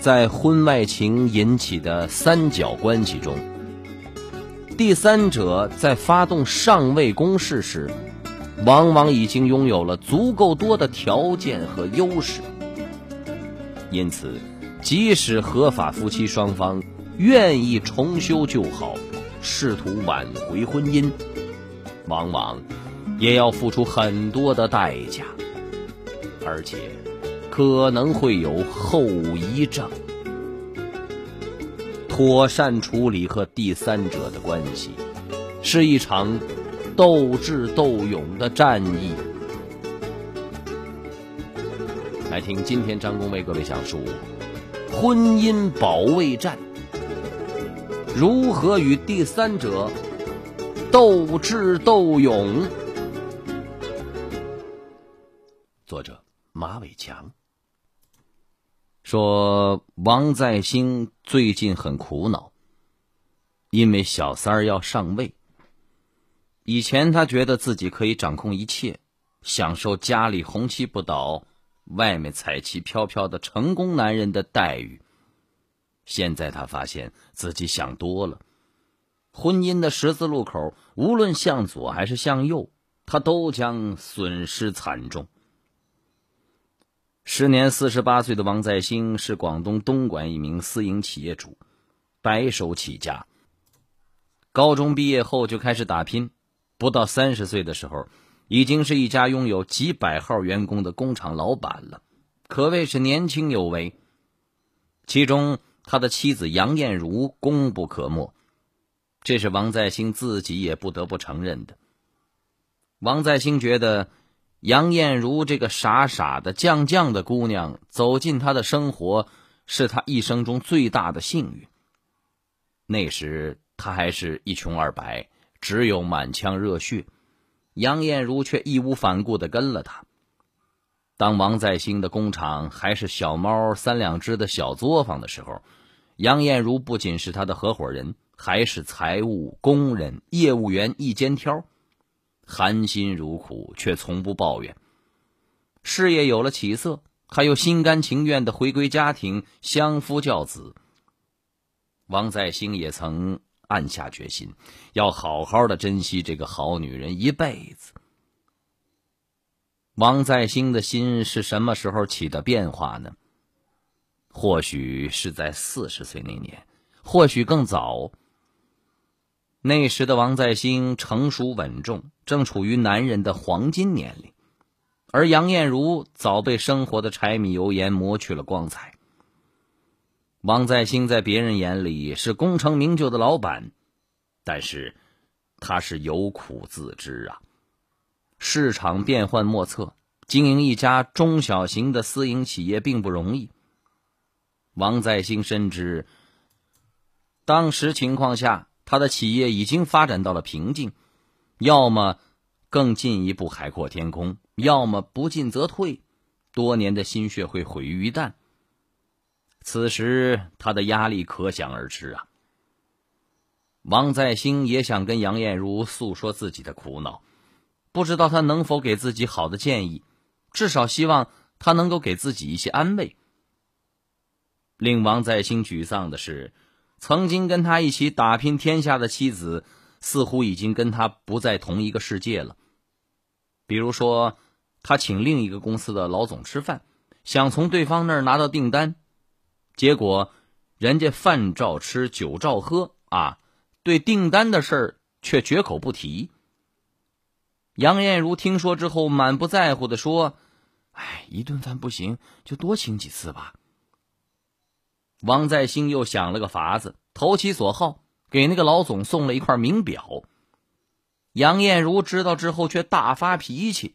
在婚外情引起的三角关系中，第三者在发动上位攻势时，往往已经拥有了足够多的条件和优势。因此，即使合法夫妻双方愿意重修旧好，试图挽回婚姻，往往也要付出很多的代价，而且。可能会有后遗症。妥善处理和第三者的关系，是一场斗智斗勇的战役。来听今天张工为各位讲述婚姻保卫战，如何与第三者斗智斗勇。作者马伟强。说王在兴最近很苦恼，因为小三儿要上位。以前他觉得自己可以掌控一切，享受家里红旗不倒、外面彩旗飘飘的成功男人的待遇。现在他发现自己想多了，婚姻的十字路口，无论向左还是向右，他都将损失惨重。时年四十八岁的王在兴是广东东莞一名私营企业主，白手起家。高中毕业后就开始打拼，不到三十岁的时候，已经是一家拥有几百号员工的工厂老板了，可谓是年轻有为。其中，他的妻子杨艳茹功不可没，这是王在兴自己也不得不承认的。王在兴觉得。杨艳茹这个傻傻的、犟犟的姑娘走进他的生活，是他一生中最大的幸运。那时他还是一穷二白，只有满腔热血，杨艳茹却义无反顾的跟了他。当王在兴的工厂还是小猫三两只的小作坊的时候，杨艳茹不仅是他的合伙人，还是财务、工人、业务员一肩挑。含辛茹苦，却从不抱怨。事业有了起色，他又心甘情愿的回归家庭，相夫教子。王在兴也曾暗下决心，要好好的珍惜这个好女人一辈子。王在兴的心是什么时候起的变化呢？或许是在四十岁那年，或许更早。那时的王在兴成熟稳重，正处于男人的黄金年龄，而杨艳茹早被生活的柴米油盐磨去了光彩。王在兴在别人眼里是功成名就的老板，但是他是有苦自知啊。市场变幻莫测，经营一家中小型的私营企业并不容易。王在兴深知，当时情况下。他的企业已经发展到了瓶颈，要么更进一步海阔天空，要么不进则退，多年的心血会毁于一旦。此时他的压力可想而知啊。王在兴也想跟杨艳茹诉说自己的苦恼，不知道他能否给自己好的建议，至少希望他能够给自己一些安慰。令王在兴沮丧的是。曾经跟他一起打拼天下的妻子，似乎已经跟他不在同一个世界了。比如说，他请另一个公司的老总吃饭，想从对方那儿拿到订单，结果人家饭照吃，酒照喝啊，对订单的事儿却绝口不提。杨艳茹听说之后，满不在乎的说：“哎，一顿饭不行，就多请几次吧。”王在兴又想了个法子，投其所好，给那个老总送了一块名表。杨艳茹知道之后，却大发脾气：“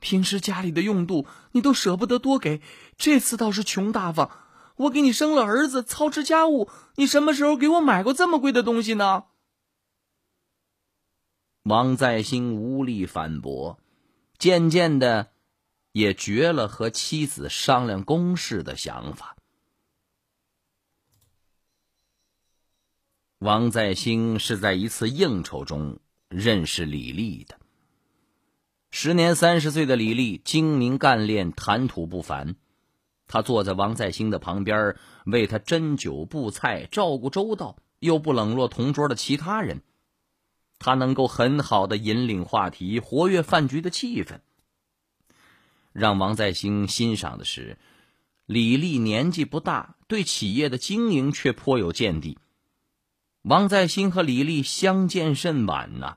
平时家里的用度你都舍不得多给，这次倒是穷大方。我给你生了儿子，操持家务，你什么时候给我买过这么贵的东西呢？王在兴无力反驳，渐渐的也绝了和妻子商量公事的想法。王在兴是在一次应酬中认识李丽的。时年三十岁的李丽精明干练，谈吐不凡。他坐在王在兴的旁边，为他斟酒布菜，照顾周到，又不冷落同桌的其他人。他能够很好的引领话题，活跃饭局的气氛。让王在兴欣赏的是，李丽年纪不大，对企业的经营却颇有见地。王在兴和李丽相见甚晚呐，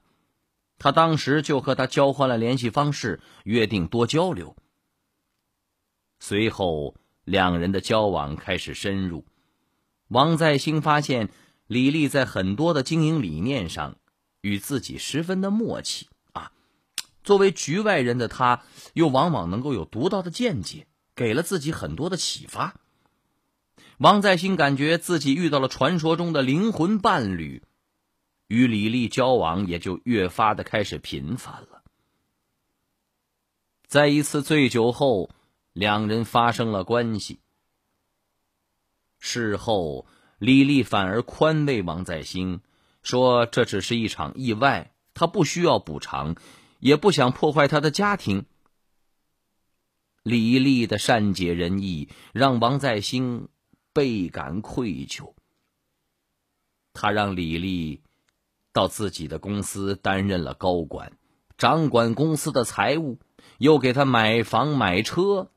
他当时就和他交换了联系方式，约定多交流。随后，两人的交往开始深入。王在兴发现，李丽在很多的经营理念上。与自己十分的默契啊！作为局外人的他，又往往能够有独到的见解，给了自己很多的启发。王在兴感觉自己遇到了传说中的灵魂伴侣，与李丽交往也就越发的开始频繁了。在一次醉酒后，两人发生了关系。事后，李丽反而宽慰王在兴。说这只是一场意外，他不需要补偿，也不想破坏他的家庭。李丽的善解人意让王在兴倍感愧疚。他让李丽到自己的公司担任了高管，掌管公司的财务，又给他买房买车。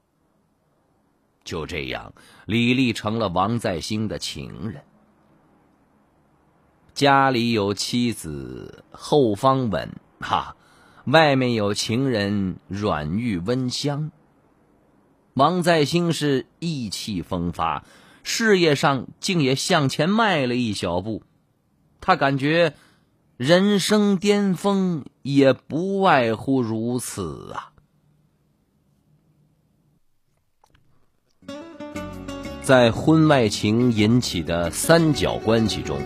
就这样，李丽成了王在兴的情人。家里有妻子，后方稳哈；外面有情人，软玉温香。王在兴是意气风发，事业上竟也向前迈了一小步。他感觉人生巅峰也不外乎如此啊！在婚外情引起的三角关系中。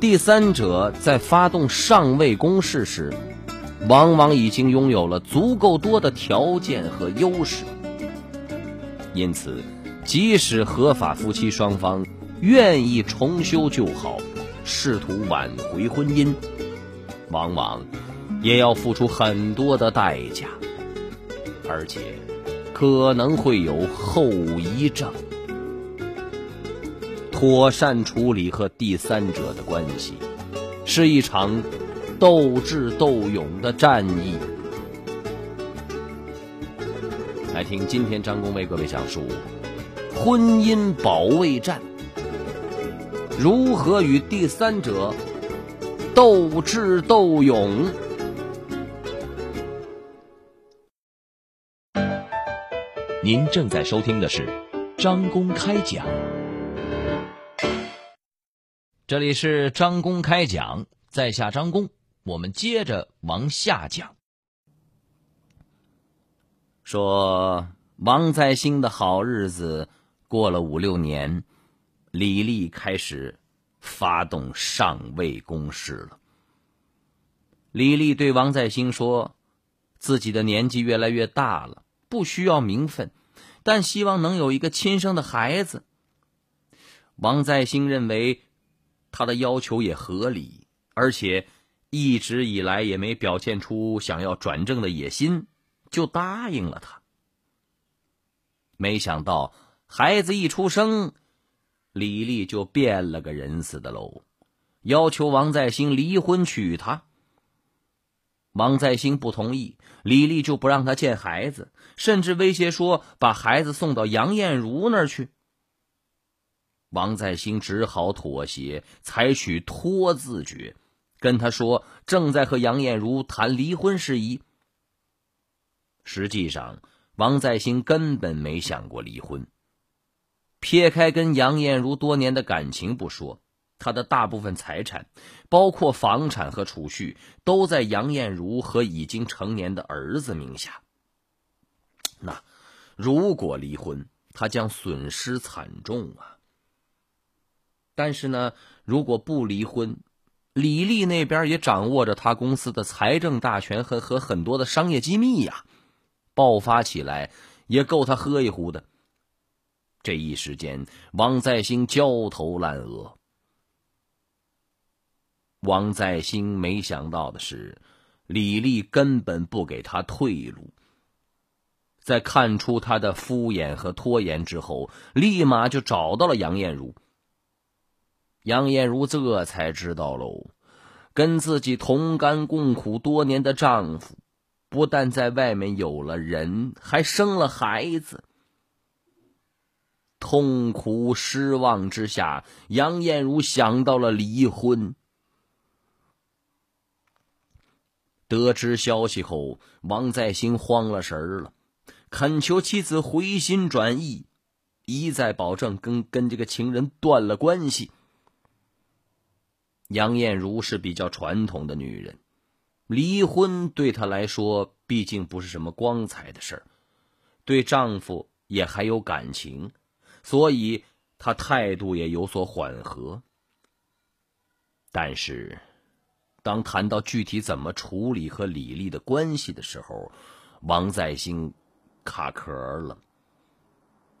第三者在发动上位攻势时，往往已经拥有了足够多的条件和优势。因此，即使合法夫妻双方愿意重修旧好，试图挽回婚姻，往往也要付出很多的代价，而且可能会有后遗症。妥善处理和第三者的关系，是一场斗智斗勇的战役。来听今天张工为各位讲述婚姻保卫战，如何与第三者斗智斗勇。您正在收听的是张公开讲。这里是张公开讲，在下张公，我们接着往下讲。说王在兴的好日子过了五六年，李丽开始发动上位攻势了。李丽对王在兴说：“自己的年纪越来越大了，不需要名分，但希望能有一个亲生的孩子。”王在兴认为。他的要求也合理，而且一直以来也没表现出想要转正的野心，就答应了他。没想到孩子一出生，李丽就变了个人似的喽，要求王在兴离婚娶她。王在兴不同意，李丽就不让他见孩子，甚至威胁说把孩子送到杨艳茹那儿去。王在兴只好妥协，采取拖字诀，跟他说正在和杨艳茹谈离婚事宜。实际上，王在兴根本没想过离婚。撇开跟杨艳茹多年的感情不说，他的大部分财产，包括房产和储蓄，都在杨艳茹和已经成年的儿子名下。那如果离婚？他将损失惨重啊。但是呢，如果不离婚，李丽那边也掌握着他公司的财政大权和和很多的商业机密呀，爆发起来也够他喝一壶的。这一时间，王在兴焦头烂额。王在兴没想到的是，李丽根本不给他退路。在看出他的敷衍和拖延之后，立马就找到了杨艳茹。杨艳茹这才知道喽，跟自己同甘共苦多年的丈夫，不但在外面有了人，还生了孩子。痛苦失望之下，杨艳茹想到了离婚。得知消息后，王在兴慌了神儿了，恳求妻子回心转意，一再保证跟跟这个情人断了关系。杨艳茹是比较传统的女人，离婚对她来说毕竟不是什么光彩的事儿，对丈夫也还有感情，所以他态度也有所缓和。但是。当谈到具体怎么处理和李丽的关系的时候，王在兴卡壳了。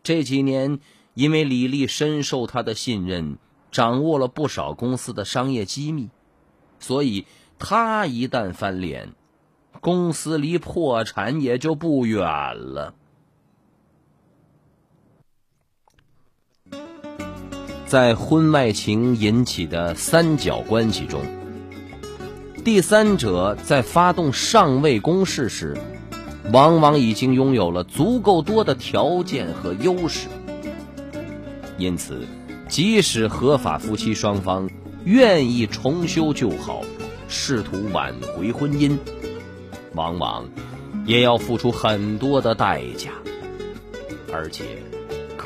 这几年，因为李丽深受他的信任，掌握了不少公司的商业机密，所以他一旦翻脸，公司离破产也就不远了。在婚外情引起的三角关系中。第三者在发动上位攻势时，往往已经拥有了足够多的条件和优势。因此，即使合法夫妻双方愿意重修旧好，试图挽回婚姻，往往也要付出很多的代价，而且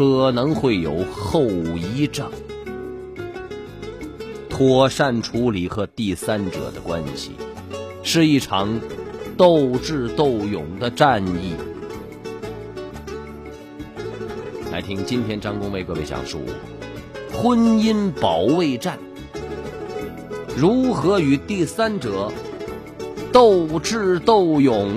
可能会有后遗症。妥善处理和第三者的关系，是一场斗智斗勇的战役。来听今天张工为各位讲述婚姻保卫战，如何与第三者斗智斗勇。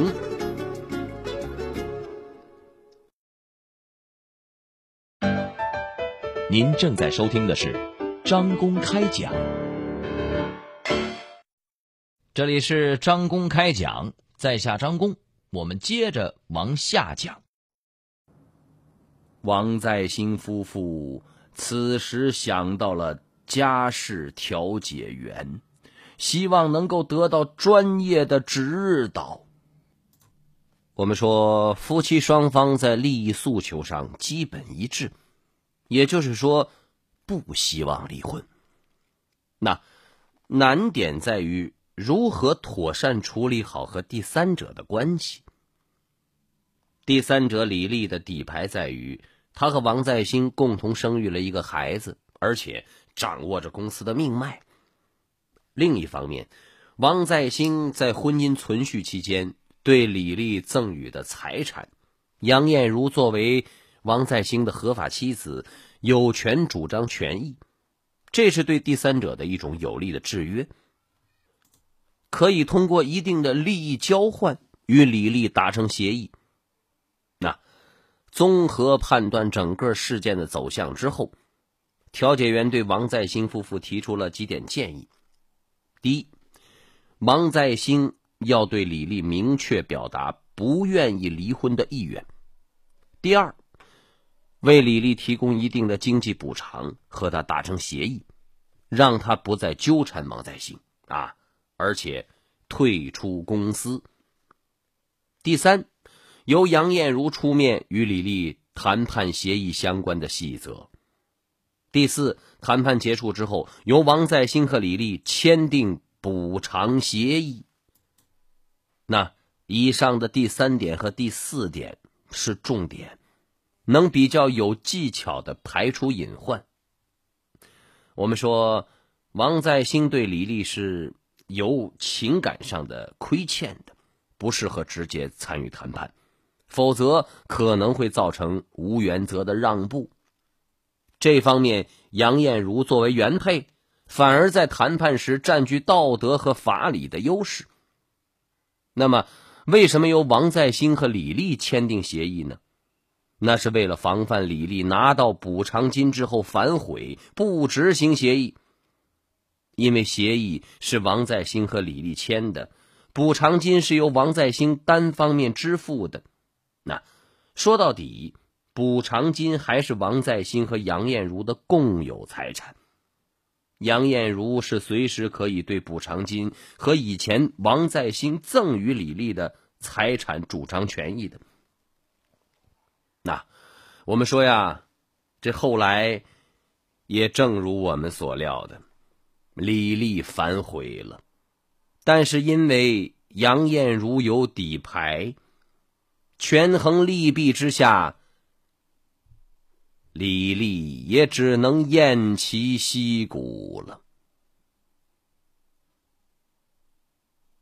您正在收听的是。张公开讲，这里是张公开讲，在下张公，我们接着往下讲。王在兴夫妇此时想到了家事调解员，希望能够得到专业的指导。我们说，夫妻双方在利益诉求上基本一致，也就是说。不希望离婚，那难点在于如何妥善处理好和第三者的关系。第三者李丽的底牌在于，她和王在兴共同生育了一个孩子，而且掌握着公司的命脉。另一方面，王在兴在婚姻存续期间对李丽赠予的财产，杨艳茹作为王在兴的合法妻子。有权主张权益，这是对第三者的一种有力的制约。可以通过一定的利益交换与李丽达成协议。那综合判断整个事件的走向之后，调解员对王在兴夫妇提出了几点建议：第一，王在兴要对李丽明确表达不愿意离婚的意愿；第二。为李丽提供一定的经济补偿，和他达成协议，让他不再纠缠王在兴啊，而且退出公司。第三，由杨艳茹出面与李丽谈判协议相关的细则。第四，谈判结束之后，由王在兴和李丽签订补偿协议。那以上的第三点和第四点是重点。能比较有技巧的排除隐患。我们说，王在兴对李丽是有情感上的亏欠的，不适合直接参与谈判，否则可能会造成无原则的让步。这方面，杨艳茹作为原配，反而在谈判时占据道德和法理的优势。那么，为什么由王在兴和李丽签订协议呢？那是为了防范李丽拿到补偿金之后反悔不执行协议。因为协议是王在兴和李丽签的，补偿金是由王在兴单方面支付的。那说到底，补偿金还是王在兴和杨艳茹的共有财产。杨艳茹是随时可以对补偿金和以前王在兴赠与李丽的财产主张权益的。那我们说呀，这后来也正如我们所料的。李丽反悔了，但是因为杨艳如有底牌，权衡利弊之下，李丽也只能偃旗息鼓了。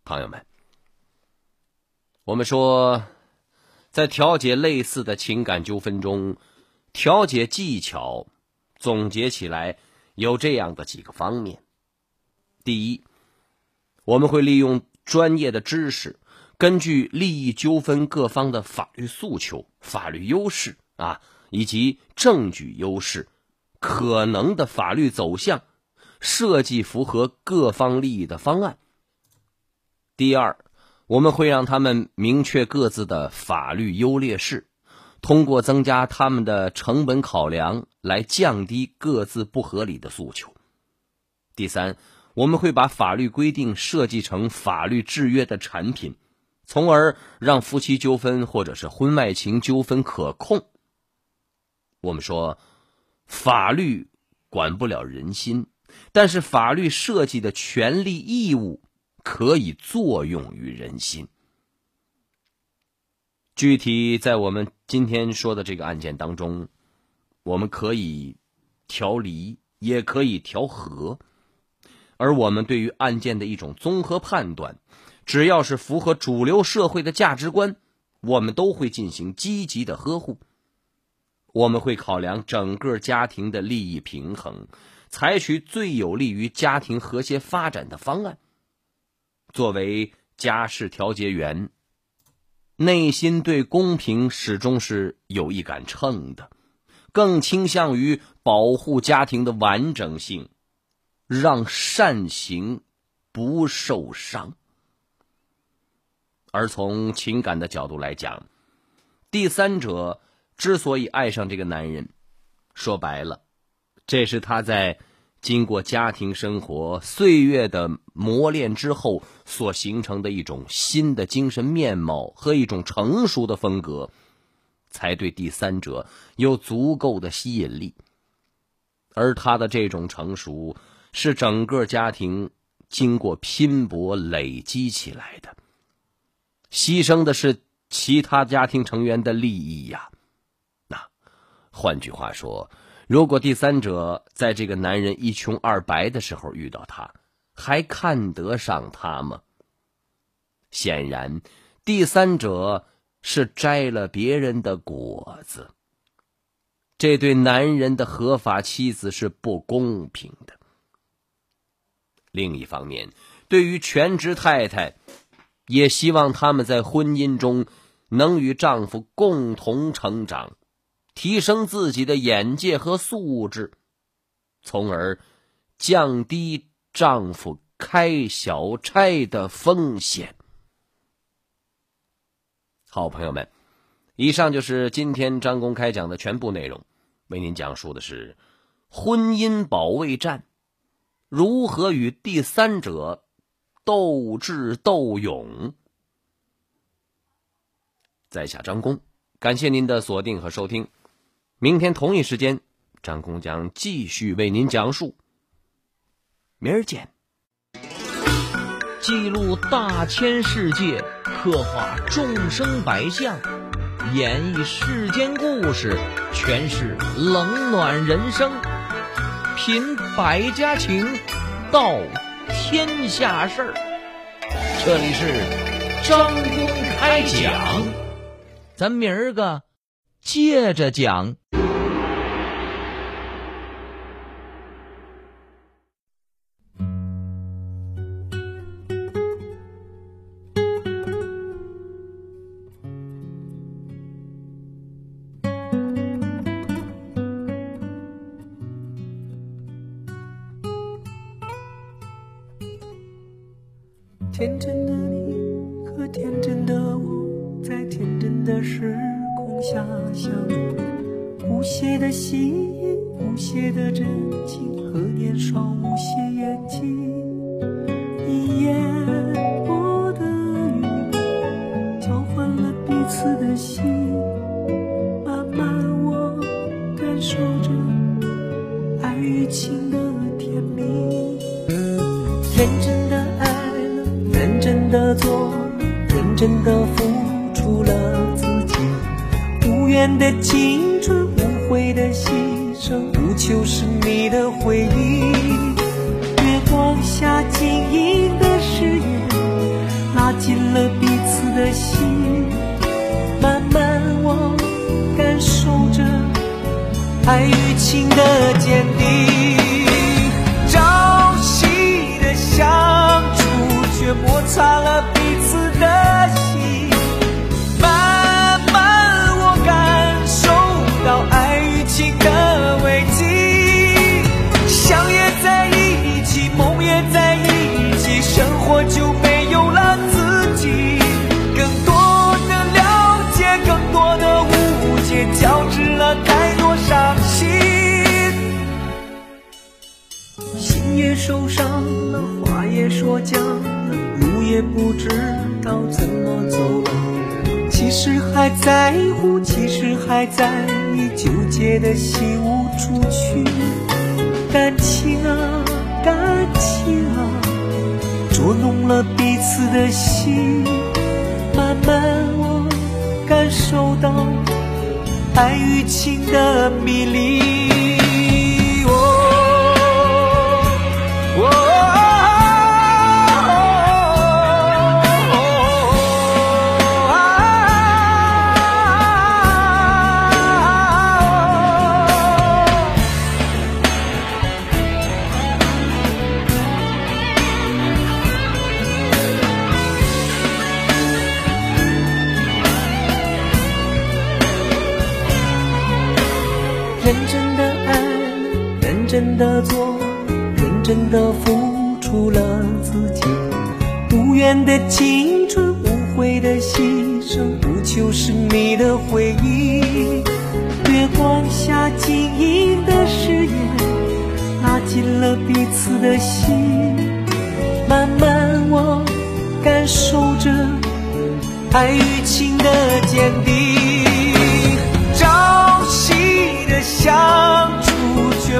朋友们，我们说，在调解类似的情感纠纷中，调解技巧总结起来有这样的几个方面。第一，我们会利用专业的知识，根据利益纠纷各方的法律诉求、法律优势啊，以及证据优势、可能的法律走向，设计符合各方利益的方案。第二，我们会让他们明确各自的法律优劣势，通过增加他们的成本考量来降低各自不合理的诉求。第三。我们会把法律规定设计成法律制约的产品，从而让夫妻纠纷或者是婚外情纠纷可控。我们说，法律管不了人心，但是法律设计的权利义务可以作用于人心。具体在我们今天说的这个案件当中，我们可以调离，也可以调和。而我们对于案件的一种综合判断，只要是符合主流社会的价值观，我们都会进行积极的呵护。我们会考量整个家庭的利益平衡，采取最有利于家庭和谐发展的方案。作为家事调解员，内心对公平始终是有一杆秤的，更倾向于保护家庭的完整性。让善行不受伤，而从情感的角度来讲，第三者之所以爱上这个男人，说白了，这是他在经过家庭生活岁月的磨练之后所形成的一种新的精神面貌和一种成熟的风格，才对第三者有足够的吸引力，而他的这种成熟。是整个家庭经过拼搏累积起来的，牺牲的是其他家庭成员的利益呀。那换句话说，如果第三者在这个男人一穷二白的时候遇到他，还看得上他吗？显然，第三者是摘了别人的果子，这对男人的合法妻子是不公平的。另一方面，对于全职太太，也希望他们在婚姻中能与丈夫共同成长，提升自己的眼界和素质，从而降低丈夫开小差的风险。好朋友们，以上就是今天张公开讲的全部内容，为您讲述的是婚姻保卫战。如何与第三者斗智斗勇？在下张工，感谢您的锁定和收听。明天同一时间，张工将继续为您讲述。明儿见。记录大千世界，刻画众生百相，演绎世间故事，诠释冷暖人生。品百家情，道天下事儿。这里是张公开讲。咱明儿个接着讲。天真的你和天真的我，在天真的时空下相遇，无邪的心，无邪的真情和年少无邪远的青春，无悔的牺牲，无求是你的回忆。月光下晶莹的誓言，拉近了彼此的心。慢慢我感受着爱与情的坚定，朝夕的相处。却摩擦了受伤了，话也说僵。路也不知道怎么走了，其实还在乎，其实还在意，纠结的心无处去。感情啊，感情啊，捉弄了彼此的心。慢慢我感受到爱与情的迷离。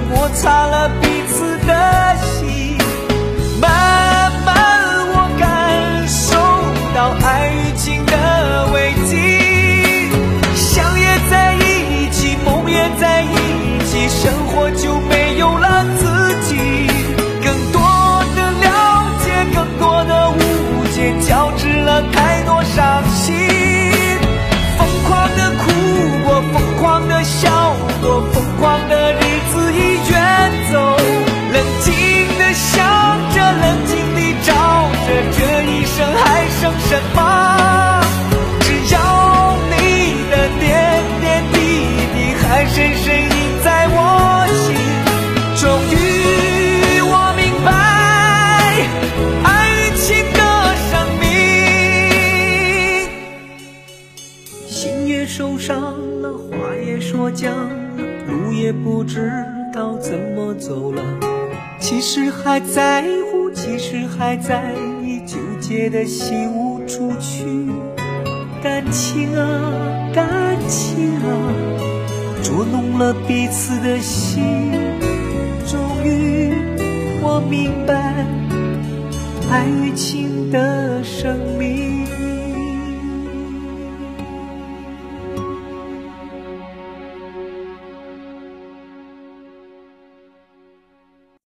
摩擦了彼此僵了，路也不知道怎么走了。其实还在乎，其实还在意，纠结的心无处去。感情啊，感情啊，捉弄了彼此的心。终于我明白，爱情的生命。